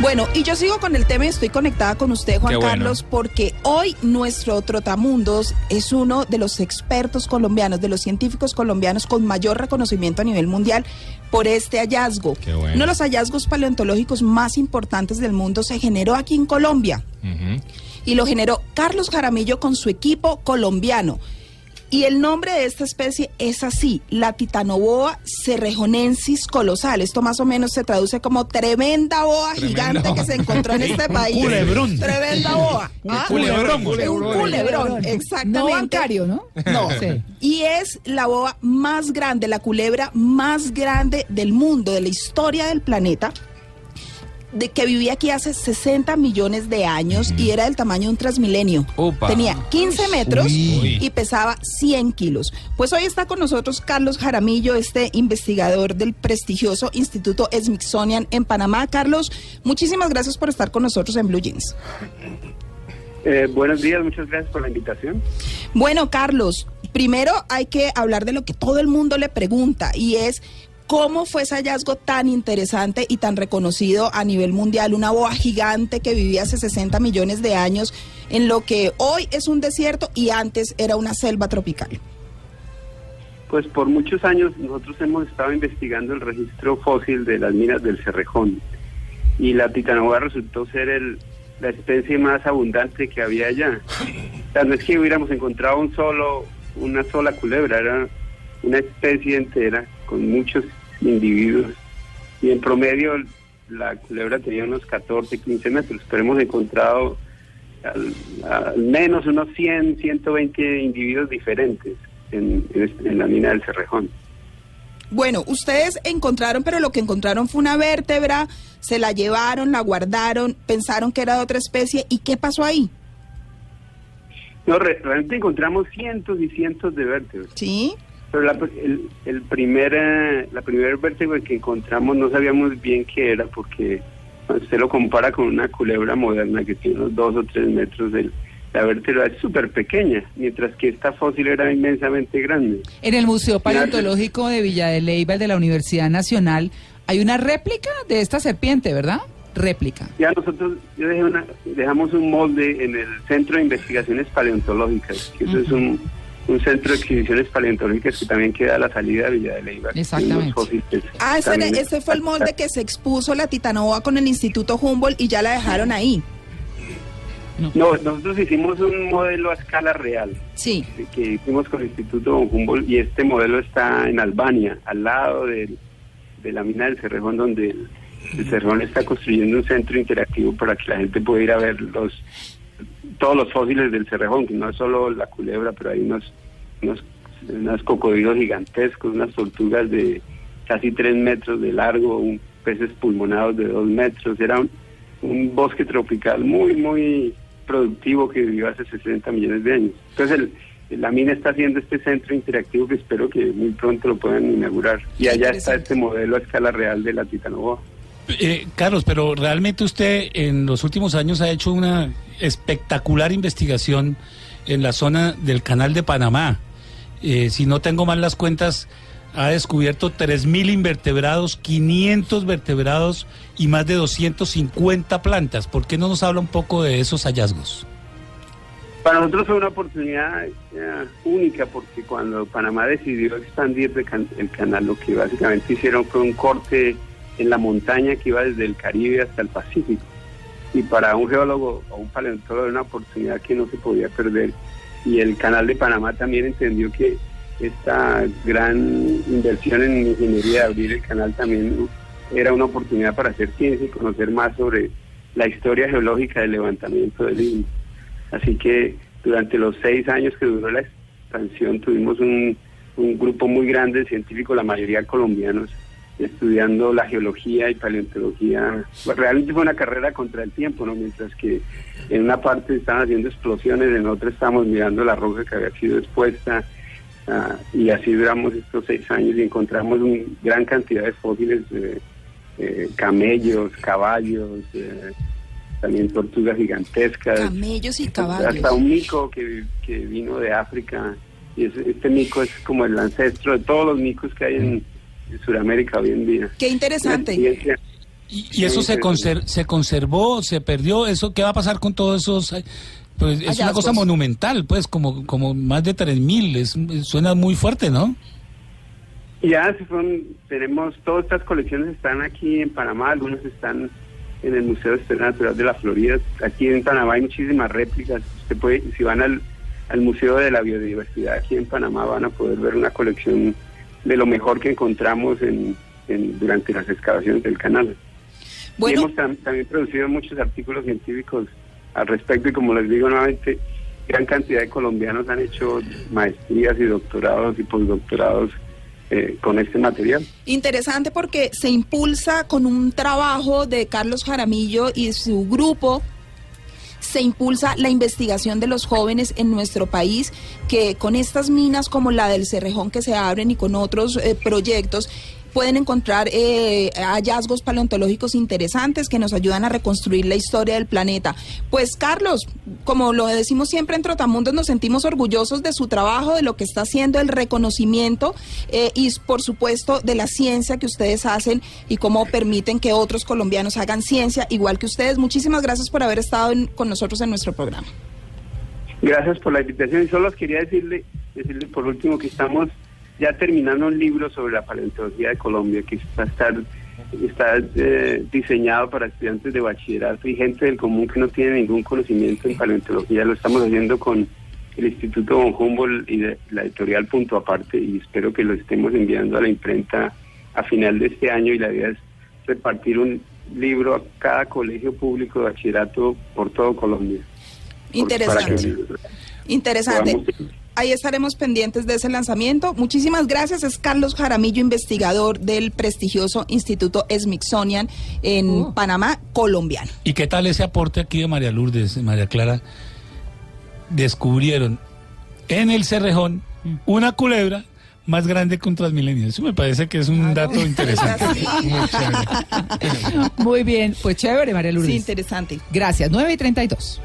Bueno, y yo sigo con el tema y estoy conectada con usted, Juan bueno. Carlos, porque hoy nuestro Trotamundos es uno de los expertos colombianos, de los científicos colombianos con mayor reconocimiento a nivel mundial por este hallazgo. Qué bueno. Uno de los hallazgos paleontológicos más importantes del mundo se generó aquí en Colombia y lo generó Carlos Jaramillo con su equipo colombiano. Y el nombre de esta especie es así, la Titanoboa cerrejonensis colosal. Esto más o menos se traduce como tremenda boa Tremenda gigante boa. que se encontró en este país. culebrón. Tremenda boa. Un Ah, culebrón, Un culebrón. culebrón, exactamente. No bancario, ¿no? No. Sí. Y es la boa más grande, la culebra más grande del mundo, de la historia del planeta, de que vivía aquí hace 60 millones de años y era del tamaño de un transmilenio. Tenía 15 metros Uy. y pesaba 100 kilos. Pues hoy está con nosotros Carlos Jaramillo, este investigador del prestigioso Instituto Smithsonian en Panamá. Carlos, muchísimas gracias por estar con nosotros en Blue Jeans. Eh, buenos días, muchas gracias por la invitación. Bueno, Carlos, primero hay que hablar de lo que todo el mundo le pregunta y es cómo fue ese hallazgo tan interesante y tan reconocido a nivel mundial, una boa gigante que vivía hace 60 millones de años en lo que hoy es un desierto y antes era una selva tropical. Pues por muchos años nosotros hemos estado investigando el registro fósil de las minas del Cerrejón y la titanoboa resultó ser el, la especie más abundante que había allá. O sea, no es que hubiéramos encontrado un solo, una sola culebra, era una especie entera con muchos individuos y en promedio la culebra tenía unos 14, 15 metros, pero hemos encontrado al, al menos unos 100, 120 individuos diferentes en, en este- en la mina del Cerrejón. Bueno, ustedes encontraron, pero lo que encontraron fue una vértebra, se la llevaron, la guardaron, pensaron que era de otra especie y ¿qué pasó ahí? No, re- realmente encontramos cientos y cientos de vértebras. ¿Sí? Pero la, el, el primer, eh, la primera vértebra que encontramos no sabíamos bien qué era porque cuando usted lo compara con una culebra moderna que tiene unos dos o tres metros, el- la vértebra es súper pequeña, mientras que esta fósil era inmensamente grande. En el Museo Paleontológico de Villa de Leyva de la Universidad Nacional hay una réplica de esta serpiente, ¿verdad? Réplica. Ya nosotros dejé una- dejamos un molde en el Centro de Investigaciones Paleontológicas, que eso es un, un centro de exhibiciones paleontológicas que también queda a la salida de Villa de unos Exactamente. Ah, ese, ese fue el molde que se expuso la Titanoboa con el Instituto Humboldt y ya la dejaron ahí. No, nosotros hicimos un modelo a escala real Sí. que hicimos con el Instituto Humboldt y este modelo está en Albania, al lado del- de la mina del Cerrejón, donde el, el Cerrejón está construyendo un centro interactivo para que la gente pueda ir a ver los todos los fósiles del Cerrejón, que no es solo la culebra, pero hay unos, unos, unos cocodrilos gigantescos, unas tortugas de casi tres metros de largo, un, peces pulmonados de dos metros. Era un, un bosque tropical muy, muy productivo que vivió hace 60 millones de años. Entonces, el, la mina está haciendo este centro interactivo que espero que muy pronto lo puedan inaugurar. Y allá está este modelo a escala real de la Titanoboa. Eh, Carlos, pero realmente usted en los últimos años ha hecho una espectacular investigación en la zona del canal de Panamá. Eh, si no tengo mal las cuentas, ha descubierto 3.000 invertebrados, 500 vertebrados y más de 250 plantas. ¿Por qué no nos habla un poco de esos hallazgos? Para nosotros fue una oportunidad eh, única porque cuando Panamá decidió expandir el canal, lo que básicamente hicieron fue un corte en la montaña que iba desde el Caribe hasta el Pacífico. Y para un geólogo o un paleontólogo era una oportunidad que no se podía perder. Y el canal de Panamá también entendió que esta gran inversión en ingeniería de abrir el canal también era una oportunidad para hacer ciencia y conocer más sobre la historia geológica del levantamiento del Istmo. Así que durante los seis años que duró la expansión tuvimos un, un grupo muy grande de científicos, la mayoría colombianos, estudiando la geología y paleontología. Realmente fue una carrera contra el tiempo, ¿no? Mientras que en una parte estaban haciendo explosiones, en otra estábamos mirando la roca que había sido expuesta. ah, y así duramos estos seis años y encontramos una gran cantidad de fósiles, eh, eh, camellos, caballos, eh, también tortugas gigantescas. Camellos y Hasta caballos. un mico que, que vino de África. Y es- este mico es como el ancestro de todos los micos que hay en, en Sudamérica hoy en día. Qué interesante. ¿Y, y eso se, conser- se conservó, se perdió? ¿Eso qué va a pasar con todos esos? Pues es una cosa monumental, pues, como, como más de 3.000. Es, suena muy fuerte, ¿no? Ya se fueron, tenemos, todas estas colecciones están aquí en Panamá, algunas están en el Museo de Historia Natural de la Florida. Aquí en Panamá hay muchísimas réplicas. Usted puede, si van al, al Museo de la Biodiversidad aquí en Panamá, van a poder ver una colección de lo mejor que encontramos en, en- durante las excavaciones del canal. Y hemos tam- también producido muchos artículos científicos al respecto y como les digo nuevamente, gran cantidad de colombianos han hecho maestrías y doctorados y postdoctorados eh, con este material. interesante porque se impulsa con un trabajo de Carlos Jaramillo y su grupo se impulsa la investigación de los jóvenes en nuestro país, que con estas minas como la del Cerrejón que se abren y con otros eh, proyectos pueden encontrar eh, hallazgos paleontológicos interesantes que nos ayudan a reconstruir la historia del planeta. Pues Carlos, como lo decimos siempre en Trotamundos, nos sentimos orgullosos de su trabajo, de lo que está haciendo, el reconocimiento eh, y por supuesto de la ciencia que ustedes hacen y cómo permiten que otros colombianos hagan ciencia igual que ustedes. Muchísimas gracias por haber estado en- con nosotros en nuestro programa. Gracias por la invitación y solo quería decirle, decirle por último que estamos ya terminando un libro sobre la paleontología de Colombia que está, está, está, eh, diseñado para estudiantes de bachillerato y gente del común que no tiene ningún conocimiento en paleontología. Lo estamos haciendo con el Instituto Von Humboldt y de- la editorial Punto Aparte y espero que lo estemos enviando a la imprenta a final de este año y la idea es repartir un libro a cada colegio público de bachillerato por todo Colombia. Interesante. Interesante. podamos- Ahí estaremos pendientes de ese lanzamiento. Muchísimas gracias. Es Carlos Jaramillo, investigador del prestigioso Instituto Smithsonian en Oh. Panamá, colombiano. ¿Y qué tal ese aporte aquí de María Lourdes, María Clara? Descubrieron en el Cerrejón una culebra más grande que un Transmilenio. Eso me parece que es un dato interesante. Muy. Muy bien, pues chévere, María Lourdes. Sí, interesante. Gracias, 9 y 32.